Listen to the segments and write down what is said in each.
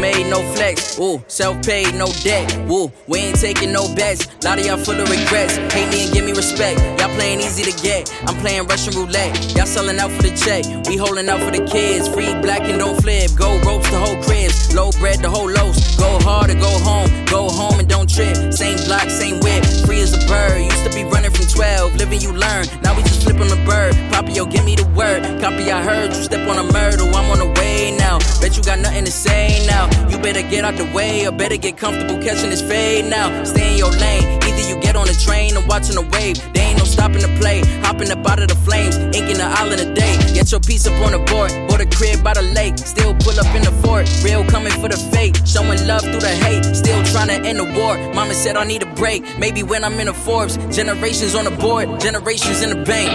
made, no flex. Ooh, self paid, no debt. Ooh, we ain't taking no bets. Lot of y'all full of regrets. Hate me and give me respect. Y'all playing easy to get. I'm playing Russian roulette. Y'all selling out for the check. We holding out for the kids. Free black and don't flip. Go ropes the whole cribs. Low bread the whole loaves. Go hard or go home. Go home and don't trip. Same block, same whip. Free as a bird. Used to be running from 12. Living you learn. Now we just flip on the bird. Poppy, yo, give me the word. Copy, I heard you step on a murder. I'm on the way now. Bet you got nothing to say now. You better get out the way or better get comfortable catching this fade now. Stay in your lane. Either you get on the train or watching the wave. They ain't no stopping the play. Hopping up out of the flames. Inking the aisle island a day. Get your piece up on the board. Bought a crib by the lake. Still pull up in the fort. Real coming for the fake. Showing love through the hate. Still trying to end the war. Mama said I need a break. Maybe when I'm in the Forbes. Generations on the board. Generations in the bank.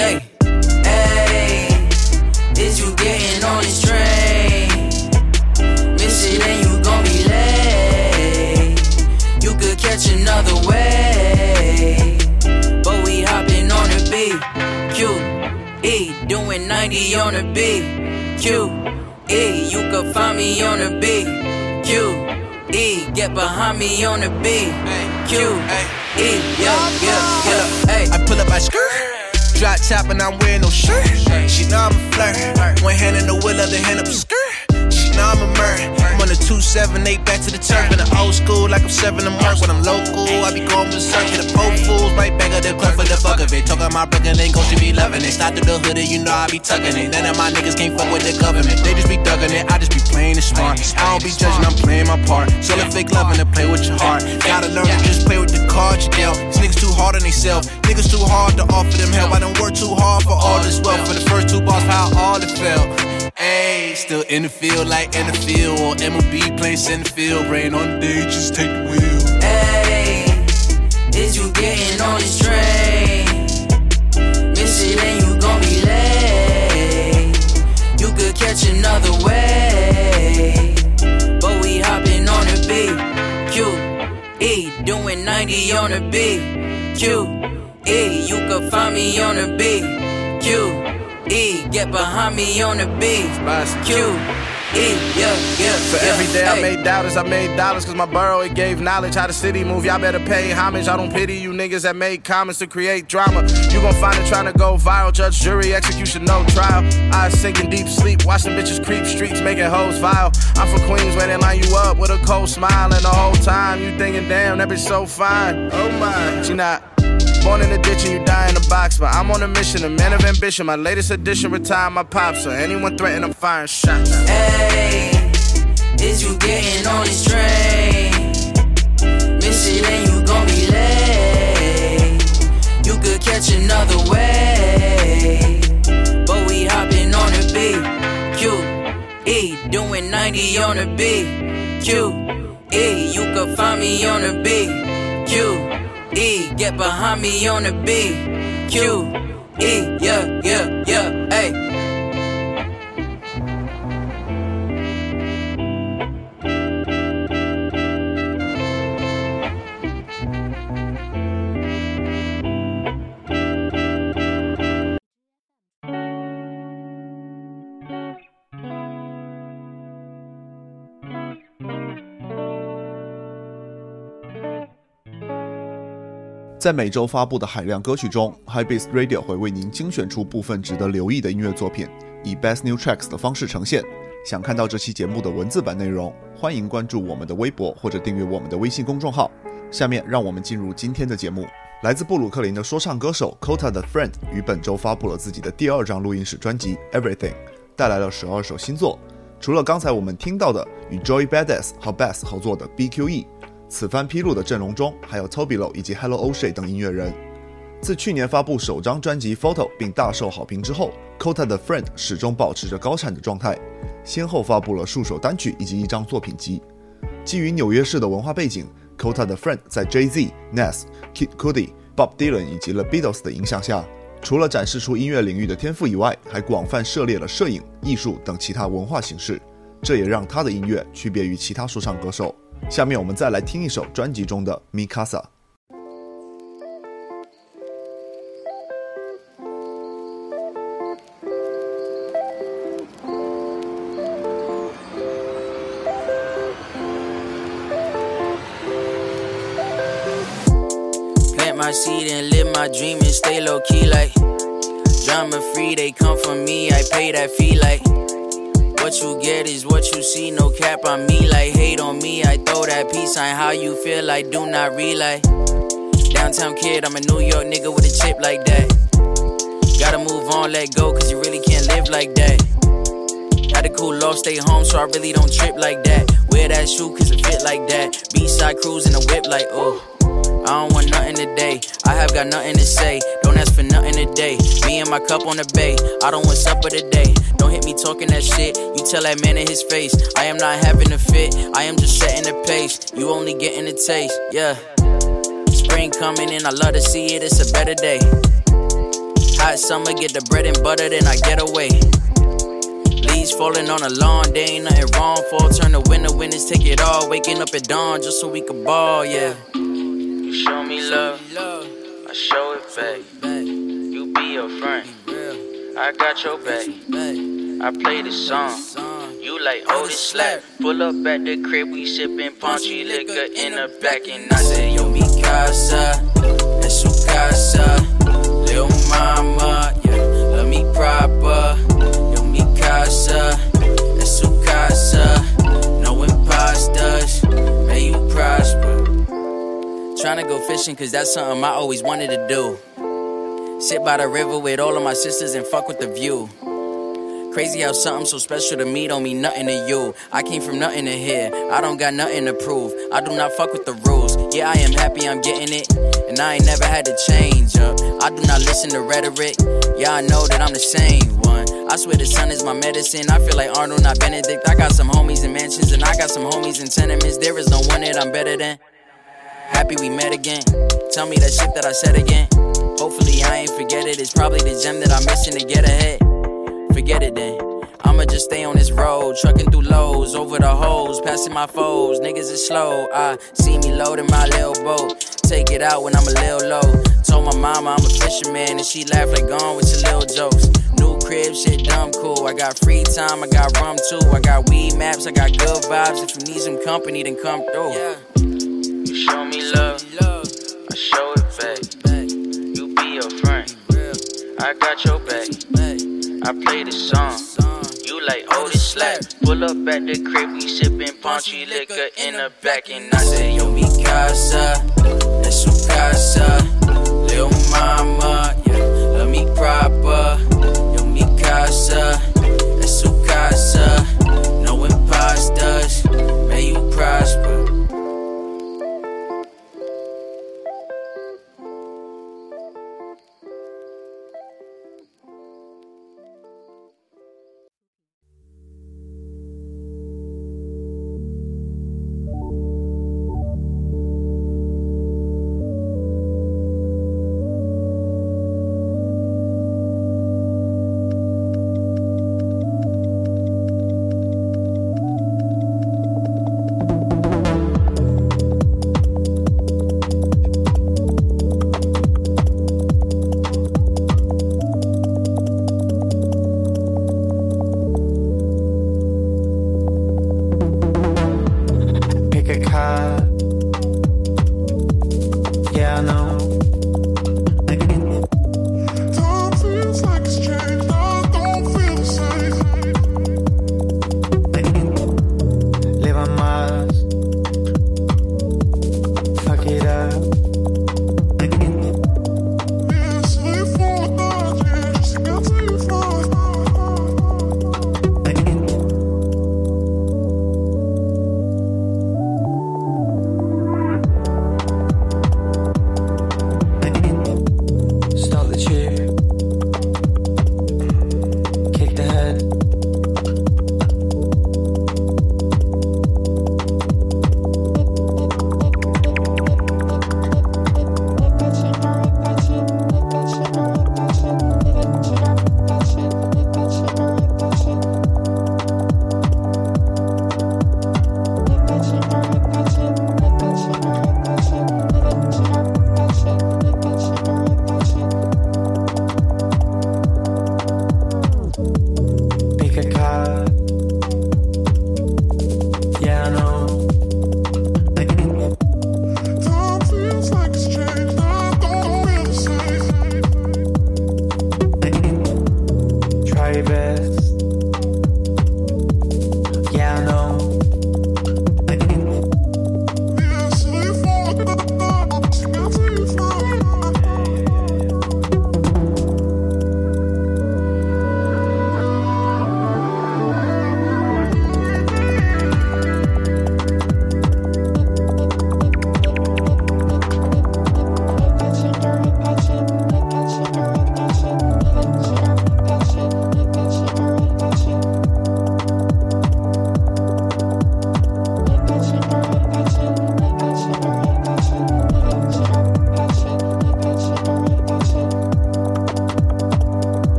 Hey. Hey. Is you getting on this train? It and you gon' be late. You could catch another way. But we hopping on the beat. Q. E. Doing 90 on the beat. Q. E. You could find me on the beat. Q. E. Get behind me on the beat. Q. E. Yeah, yeah, yeah. Hey. I pull up my skirt. Drop top and I'm wearing no shirt. She know I'm a flirt. One hand in the wheel, other hand up the skirt. Know I'm a murder. I'm on the 278 back to the turf in the old school, like I'm serving the mark when I'm local. I be going berserk to the poor fools, right back at the club for the fuck of it. Talking my Brooklyn lingo, she be loving it. Stop through the hood, you know I be tucking it. None of my niggas can't fuck with the government. They just be thugging it, I just be playing it smart. I don't be judging, I'm playing my part. Selling fake loving to play with your heart. Gotta learn to just play with the cards you dealt. These niggas too hard on themselves. Niggas too hard to offer them help. I don't work too hard for all this wealth. For the first two bars, how all it felt. Ayy, still in the field like in the field. Or MLB playing center field. Rain on the day, just take the wheel. Hey, is you getting on this train? Miss it and you gon' be late. You could catch another way. But we hopping on the beat. Q, E, doing 90 on the beat. Q, E, you could find me on the beat. Q, E, get behind me on the beat. Q, E, yeah, yeah. For yeah, every day I made dollars, I made dollars cause my borough it gave knowledge how the city move. Y'all better pay homage. I don't pity you niggas that made comments to create drama. You gon' find it trying to go viral. Judge, jury, execution, no trial. I sink in deep sleep, watching bitches creep streets, making hoes vile. I'm from Queens where they line you up with a cold smile, and the whole time you thinking, damn, that bitch so fine. Oh my, she not. Born in the ditch and you die in the box, but I'm on a mission, a man of ambition. My latest edition, retire my pops. So anyone threaten, I'm firing shots. Hey, is you getting on this train? Miss it and you gon' be late. You could catch another way. But we hopping on the beat. Q, E, doing 90 on the beat. Q, E, you could find me on the beat. Q, E, get behind me on the beat. Q, E, yeah, yeah, yeah, hey. 在每周发布的海量歌曲中，High Beast Radio 会为您精选出部分值得留意的音乐作品，以 Best New Tracks 的方式呈现。想看到这期节目的文字版内容，欢迎关注我们的微博或者订阅我们的微信公众号。下面让我们进入今天的节目。来自布鲁克林的说唱歌手 Kota 的 Friend 于本周发布了自己的第二张录音室专辑 Everything，带来了十二首新作。除了刚才我们听到的与 Joy Badass 和 Bass 合作的 BQE，此番披露的阵容中还有 Tobilo 以及 Hello O'Shea 等音乐人。自去年发布首张专辑 Photo 并大受好评之后，Kota 的 Friend 始终保持着高产的状态，先后发布了数首单曲以及一张作品集。基于纽约市的文化背景，Kota 的 Friend 在 Jay-Z、Nas、Kid Cudi、Bob Dylan 以及 The Beatles 的影响下，除了展示出音乐领域的天赋以外，还广泛涉猎了摄影、艺术等其他文化形式，这也让他的音乐区别于其他说唱歌手。下面我们再来听一首专辑中的《Mikasa》。What you get is what you see, no cap on me, like hate on me. I throw that peace sign, how you feel, I do not relay. Downtown kid, I'm a New York nigga with a chip like that. Gotta move on, let go, cause you really can't live like that. Had to cool off, stay home, so I really don't trip like that. Wear that shoe, cause it fit like that. B-side cruise in a whip like, oh. I don't want nothing today. I have got nothing to say. Don't ask for nothing today. Me and my cup on the bay. I don't want supper today. Don't hit me talking that shit. You tell that man in his face. I am not having a fit. I am just setting the pace. You only getting a taste. Yeah. Spring coming in. I love to see it. It's a better day. Hot summer, get the bread and butter, then I get away. Leaves falling on the lawn, there ain't nothing wrong. Fall turn to winter, winners take it all. Waking up at dawn just so we can ball, yeah. Show me love, I show it back. You be a friend, I got your back. I play the song. You like, oh, this slap. Pull up at the crib, we sippin' paunchy liquor in the back. And I say, yo, mi casa, es su casa. Lil' mama, yeah, love me proper. Yo, mi casa, es su casa. Tryna go fishing, cause that's something I always wanted to do. Sit by the river with all of my sisters and fuck with the view. Crazy how something so special to me don't mean nothing to you. I came from nothing to here. I don't got nothing to prove. I do not fuck with the rules. Yeah, I am happy I'm getting it. And I ain't never had to change up. I do not listen to rhetoric. Yeah, I know that I'm the same one. I swear the sun is my medicine. I feel like Arnold, not Benedict. I got some homies in mansions and I got some homies in tenements. There is no one that I'm better than. Happy we met again. Tell me that shit that I said again. Hopefully I ain't forget it. It's probably the gem that I'm missing to get ahead. Forget it then. I'ma just stay on this road, trucking through lows, over the holes, passing my foes. Niggas is slow. I see me loading my little boat. Take it out when I'm a little low. Told my mama I'm a fisherman, and she laughed like gone with your little jokes. New crib, shit dumb cool. I got free time, I got rum too. I got weed maps, I got good vibes. If you need some company, then come through. You show me love, I show it back. You be your friend, I got your back. I play the song. You like, oh, this slap. Pull up at the crib, we sippin' paunchy liquor in the back. And I say, yo, mi casa, es su casa. Lil' mama, yeah, love me proper. Yo, mi casa, es su casa. No imposters, may you prosper.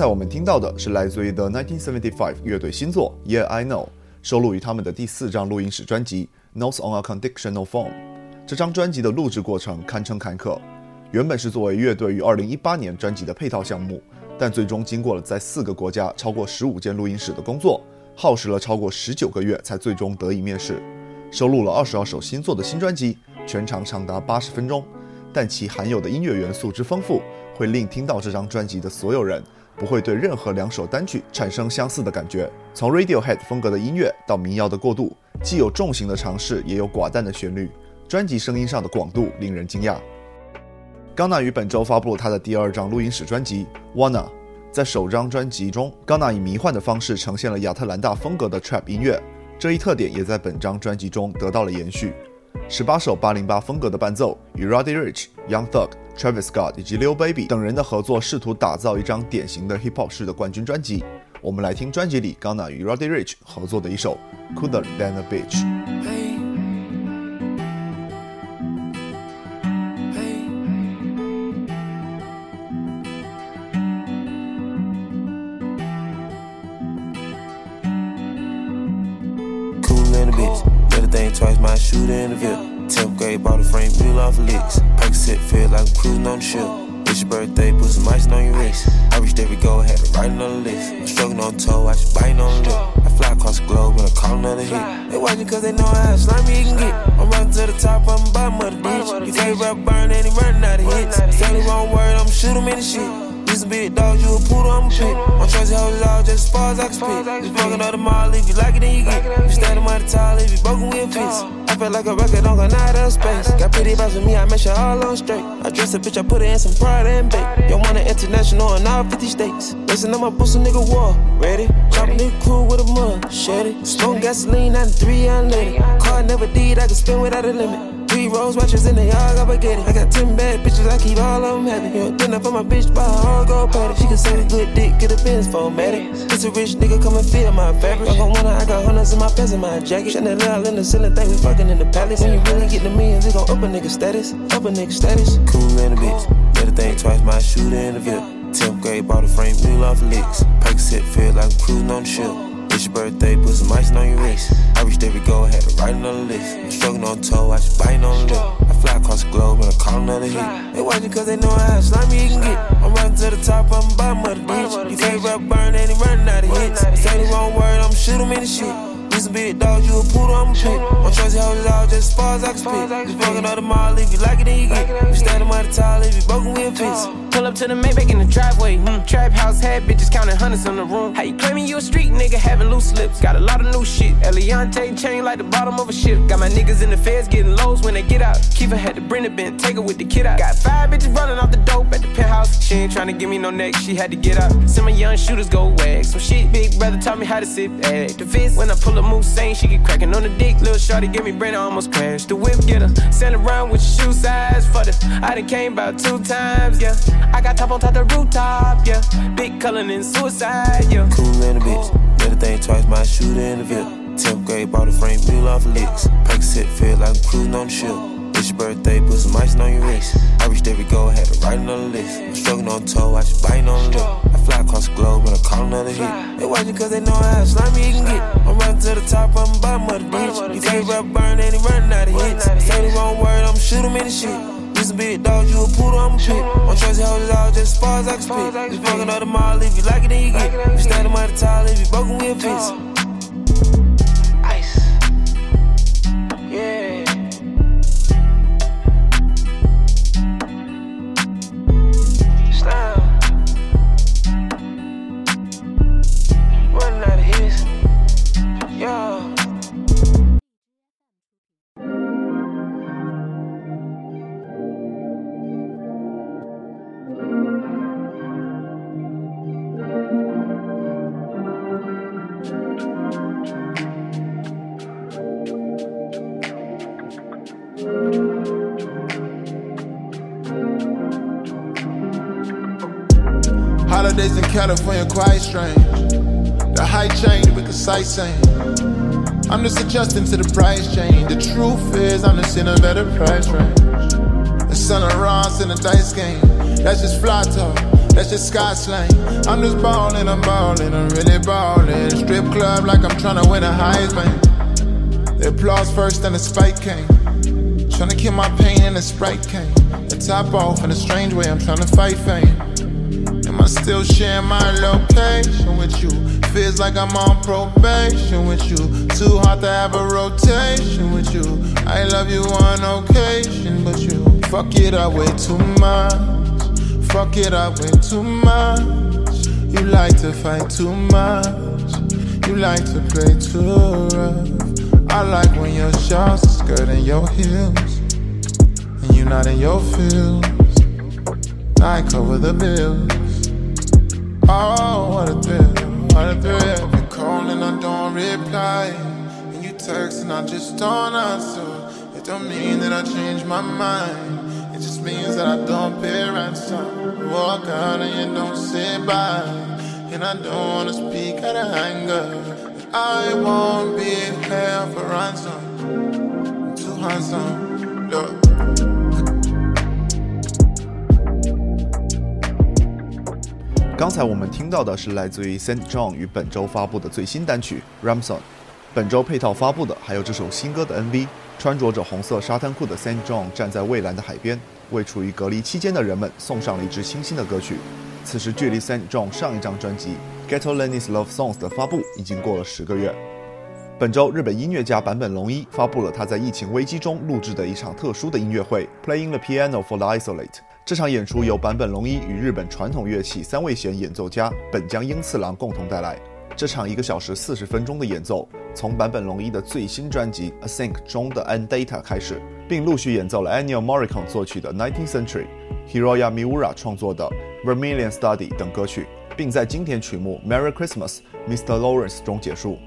才我们听到的是来自于 The 1975乐队新作《Yeah I Know》，收录于他们的第四张录音室专辑《Notes on a Conditional Form》。这张专辑的录制过程堪称坎坷，原本是作为乐队于2018年专辑的配套项目，但最终经过了在四个国家超过十五间录音室的工作，耗时了超过十九个月才最终得以面世。收录了二十二首新作的新专辑，全长长达八十分钟，但其含有的音乐元素之丰富，会令听到这张专辑的所有人不会对任何两首单曲产生相似的感觉。从 Radiohead 风格的音乐到民谣的过渡，既有重型的尝试，也有寡淡的旋律，专辑声音上的广度令人惊讶。冈纳于本周发布了他的第二张录音室专辑《Wanna》，在首张专辑中，冈纳以迷幻的方式呈现了亚特兰大风格的 Trap 音乐。这一特点也在本张专辑中得到了延续。十八首八零八风格的伴奏，与 Roddy Rich、Young Thug、Travis Scott 以及 Lil Baby 等人的合作，试图打造一张典型的 Hip Hop 式的冠军专辑。我们来听专辑里 Ghana 与 Roddy Rich 合作的一首《Cooler Than a Beach》。shooter in the Ville. 10th grade, bought a frame, mule off of licks. Pack set, feel like I'm cruising on the ship. It's your birthday, put some ice on your wrist. I reached every goal, had to write on the list. I'm struggling on toe, I just biting on the lip. I fly across the globe and I call another hit. They watching cause they know how slimy you can get. I'm running to the top, I'm bottom of the ditch. You can't rap burn and he running out of hits. Say the wrong word, I'm shoot him in the shit. These a big dog, you a poodle, I'm a pit. My trusty hoes all just as far as I can spit. Just fucking up the mall, if you like it, then you get it. You standing by the tall, if you broken, we'll fix I feel like a record, don't go out of space. Got pretty vibes with me, I make sure all on straight. I dress a bitch, I put her in some pride and bait. Yo, want an international in all 50 states. Listen, I'm a boost nigga war. Ready? Chop a nigga cool with a mug. Shed it. Smoke gasoline, 93 unleaded. Car never did, I can spin without a limit. Three rose watches in the yard, I get it. I got ten bad bitches, I keep all of them happy. You dinner for my bitch, buy a hard gold patty. She can say a good dick, get a Benz for formatted. It's a rich nigga, come and feel my fabric. I gon' wanna, I got hundreds in my pants and my jacket. Chanel in the ceiling, think we fucking in the palace. When you really get the millions, it gon' up a nigga status, up a nigga status. Cool in a bitch, better think twice, my shooter in the VIP. 10th grade, bought a frame, mule off licks. Pack set, feel like I'm cruising on the ship. It's your birthday, put some ice on your wrist. I reached every goal, had to write another list. I'm struggling on toe, I just biting on the lip. I fly across the globe and I call another hit. They watching cause they know how slimy you can get. I'm running to the top, I'm bottom of the ditch. You rap burn, and he running out of hits. Say the wrong word, I'm shoot him in the shit. These a big dog, you a poodle, I'm a pit. My trusty hoes all just as far as I can spit. Just fucking up the mall, if you like it, then you get it. You standing by the tall, if you broken, we'll fix Pull up to the Maybach in the driveway. Hmm. Trap house had bitches counting hundreds in the room. How you claiming you a street nigga having loose lips? Got a lot of new shit. Eliantte chain like the bottom of a ship. Got my niggas in the feds getting lows when they get out. Kiefer had to bring the bin, take her with the kid out. Got five bitches running off the dope at the penthouse. She ain't trying to give me no neck, she had to get out. Some of young shooters go wag. Some shit, big brother taught me how to sit back. The fist when I pull a move, she get cracking on the dick. Little shorty give me brain, I almost crashed. The whip get her. Send around with your shoe size for the. I done came about two times, yeah. I got top on top the rooftop, yeah. Big color and suicide, yeah. Cool in a bitch. Better think twice, my shooter in the VIP. 10th grade, bought a frame, mule off of licks. Pack set, feel like I'm cruising on the ship. It's your birthday, put some ice on your wrist. I reached every goal, had to write another list. I'm struggling on toe, I just biting on lip. I fly across the globe and I call another hit. They watching cause they know how slimy you can get. I'm running to the top, I'm bottom of the ditch. You can't rap burn, and he running out of hits. Say the wrong word, I'ma shoot him in the shit. These a big dog, you a poodle, I'm a pit. My trusty hoes all just as far as I can spit. You fucking up the mall, if you like it, then you get it. You standing by the tile, if you broken, we'll fix Ice. I'm just adjusting to the price change. The truth is, I'm just in a better price range. The of Ross in a dice game. That's just fly talk. That's just sky slang. I'm just ballin', I'm ballin', I'm really ballin'. Strip club like I'm tryna win a Heisman. The applause first, then the spike came. Tryna kill my pain and the sprite came. The top off in a strange way, I'm tryna fight fame. I still sharing my location with you? Feels like I'm on probation with you. Too hard to have a rotation with you. I love you on occasion, but you fuck it up way too much. Fuck it up way too much. You like to fight too much. You like to play too rough. I like when your shorts are skirting your heels. And you're not in your feels. I cover the bills. Oh, what a thrill, what a thrill. You call and I don't reply. And you text and I just don't answer. It don't mean that I changed my mind. It just means that I don't pay ransom. Walk out and you don't say bye. And I don't wanna speak out of anger. But I won't be held for ransom. I'm too handsome. Look. 刚才我们听到的是来自于 Saint John 于本周发布的最新单曲《Ramson》。本周配套发布的还有这首新歌的 MV。穿着着红色沙滩裤的 Saint John 站在蔚蓝的海边，为处于隔离期间的人们送上了一支清新的歌曲。此时距离 Saint John 上一张专辑《Ghetto Lenny's Love Songs》的发布已经过了十个月。本周，日本音乐家坂本龙一发布了他在疫情危机中录制的一场特殊的音乐会《Playing the Piano for the Isolate》。这场演出由坂本龙一与日本传统乐器三味弦演奏家本江英次郎共同带来。这场一个小时四十分钟的演奏，从坂本龙一的最新专辑《Async》中的《And Data》开始，并陆续演奏了 Ennio Morricone 作曲的《Nineteenth Century》、Hiroya Miura 创作的《Vermilion Study》等歌曲，并在经典曲目《Merry Christmas, Mr. Lawrence》中结束。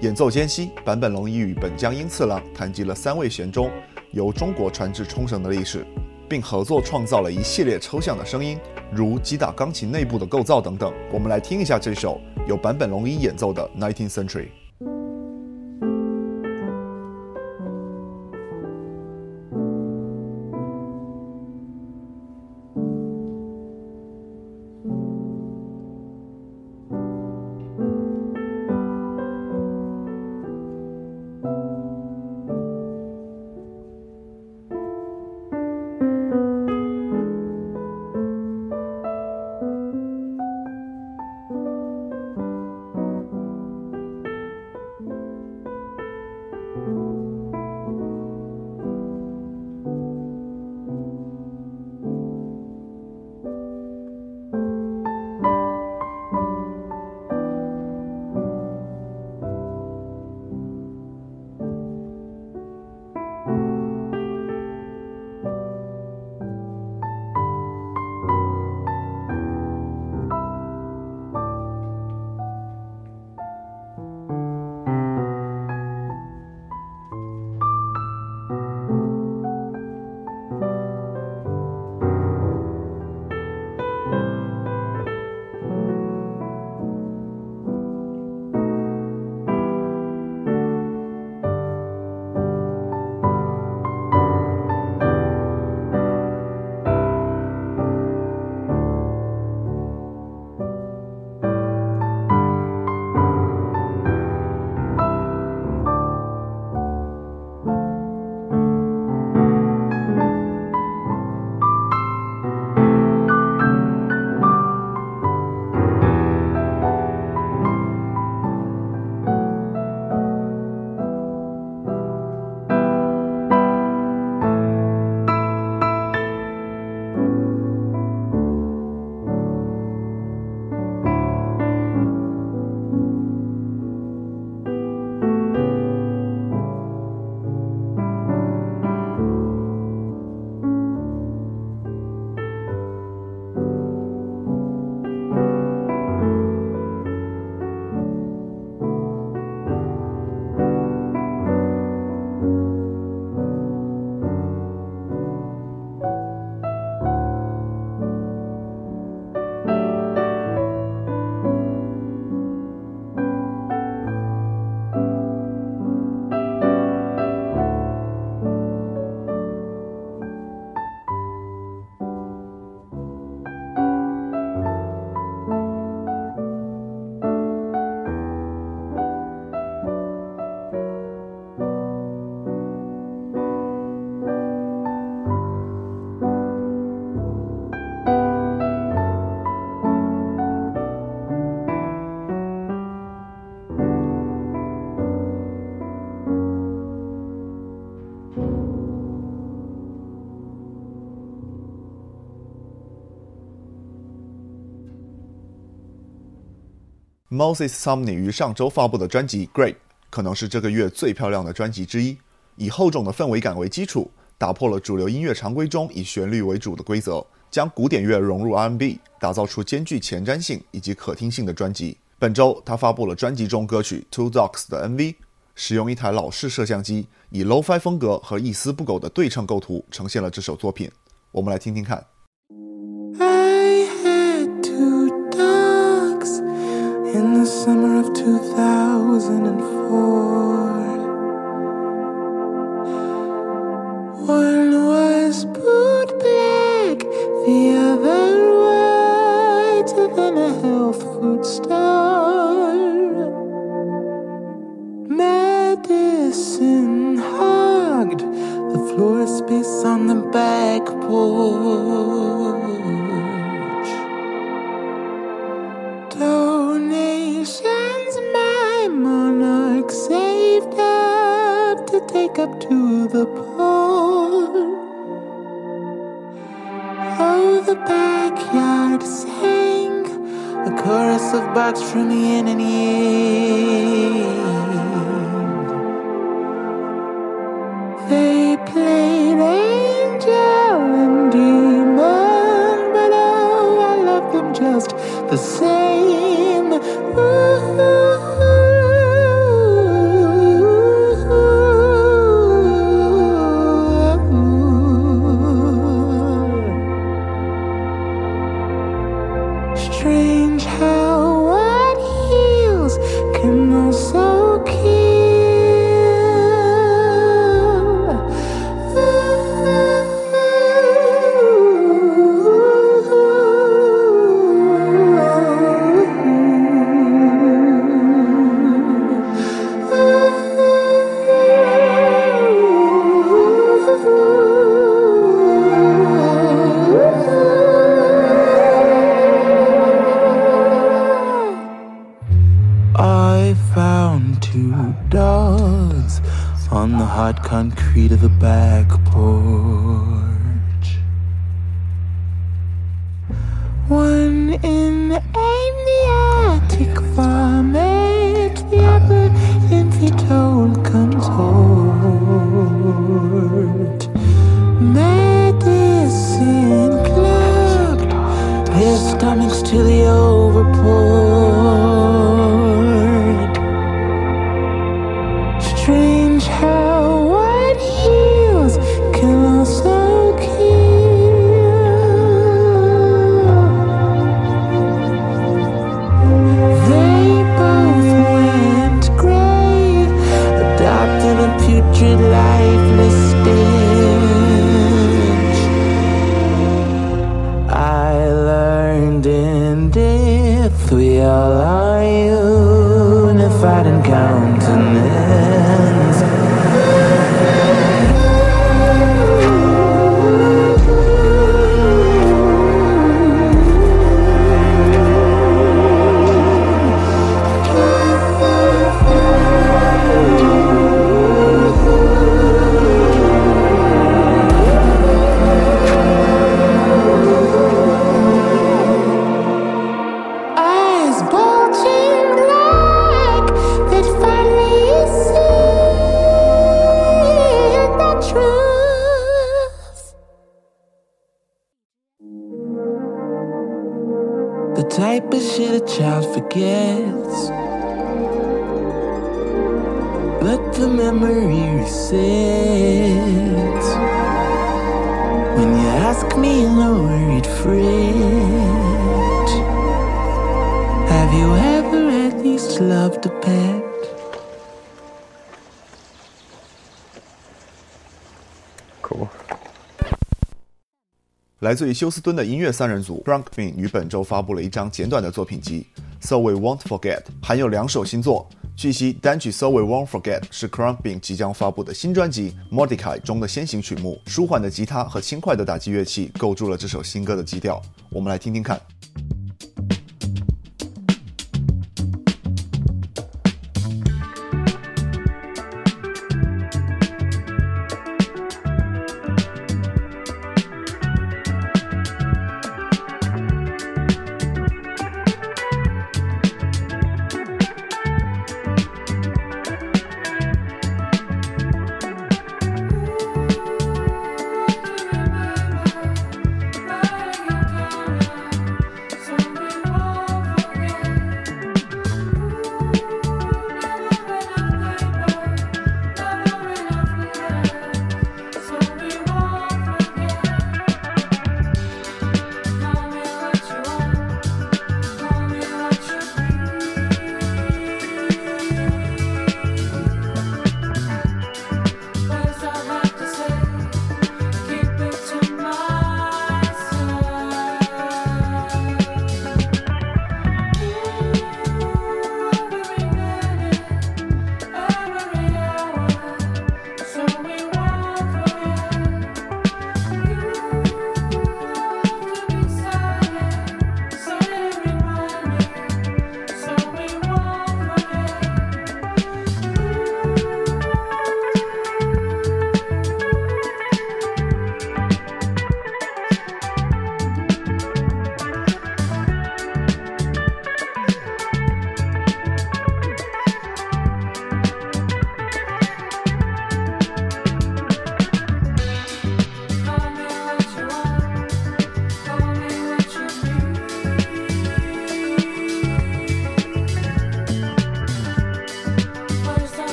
演奏间隙，坂本龙一与本江英次郎谈及了三位弦中由中国传至冲绳的历史。并合作创造了一系列抽象的声音，如击打钢琴内部的构造等等。我们来听一下这首由坂本龙一演奏的《Nineteenth Century》。Moses Sumney 于上周发布的专辑《Great》可能是这个月最漂亮的专辑之一，以厚重的氛围感为基础，打破了主流音乐常规中以旋律为主的规则，将古典乐融入 R&B，打造出兼具前瞻性以及可听性的专辑。本周，他发布了专辑中歌曲《Two Dogs》的 MV，使用一台老式摄像机，以 Lo-Fi 风格和一丝不苟的对称构图呈现了这首作品。我们来听听看。Summer of 2004. One was bootleg, the other whiter than a health food store. Medicine hogged the floor space on the back porch. Take up to the pole. Oh, the backyard sang a chorus of barks from yin and yang. Concrete of the back porch. One in the attic vomit, the other in fetal contort. Medicine clubbed their stomachs to the 来自于休斯敦的音乐三人组 Frank Bean 于本周发布了一张简短的作品集，So We Won't Forget，含有两首新作。据悉，单曲 So We Won't Forget 是 Frank Bean 即将发布的新专辑 Mordecai 中的先行曲目。舒缓的吉他和轻快的打击乐器构筑了这首新歌的基调。我们来听听看。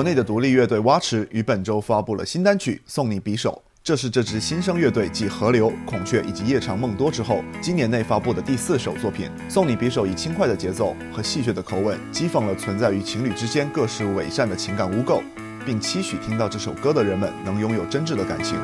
国内的独立乐队蛙池于本周发布了新单曲《送你匕首》，这是这支新生乐队继河流、孔雀以及夜长梦多之后，今年内发布的第四首作品。《送你匕首》以轻快的节奏和戏谑的口吻，讥讽了存在于情侣之间各式伪善的情感污垢，并期许听到这首歌的人们能拥有真挚的感情。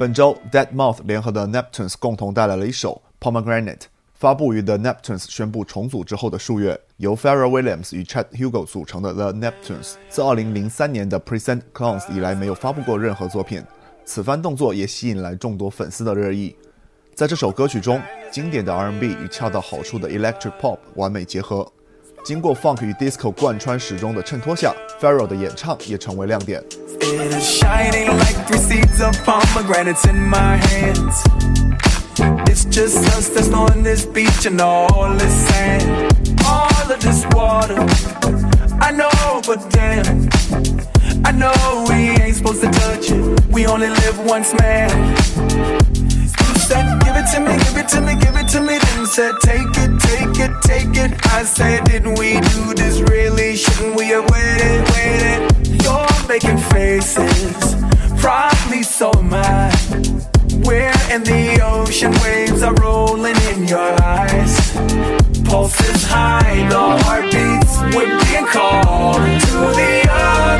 本周 Dead Mouth 联合的 Neptunes 共同带来了一首 Pomegranate，发布于 The Neptunes 宣布重组之后的数月，由 f a r r e l l Williams 与 Chet Hugo 组成的 The Neptunes，自2003年的 Present Clowns 以来没有发布过任何作品，此番动作也吸引来众多粉丝的热议。在这首歌曲中，经典的 R&B 与恰到好处的 Electric Pop 完美结合，经过 Funk 与 Disco 贯穿始终的衬托下，Pharrell 的演唱也成为亮点。 To me, give it to me, give it to me. Then said, take it, take it, take it. I said, didn't we do this really? Shouldn't we have waited, waited? You're making faces, probably so am I. We're in the ocean, waves are rolling in your eyes. Pulses high, the heartbeats, we're being called to the other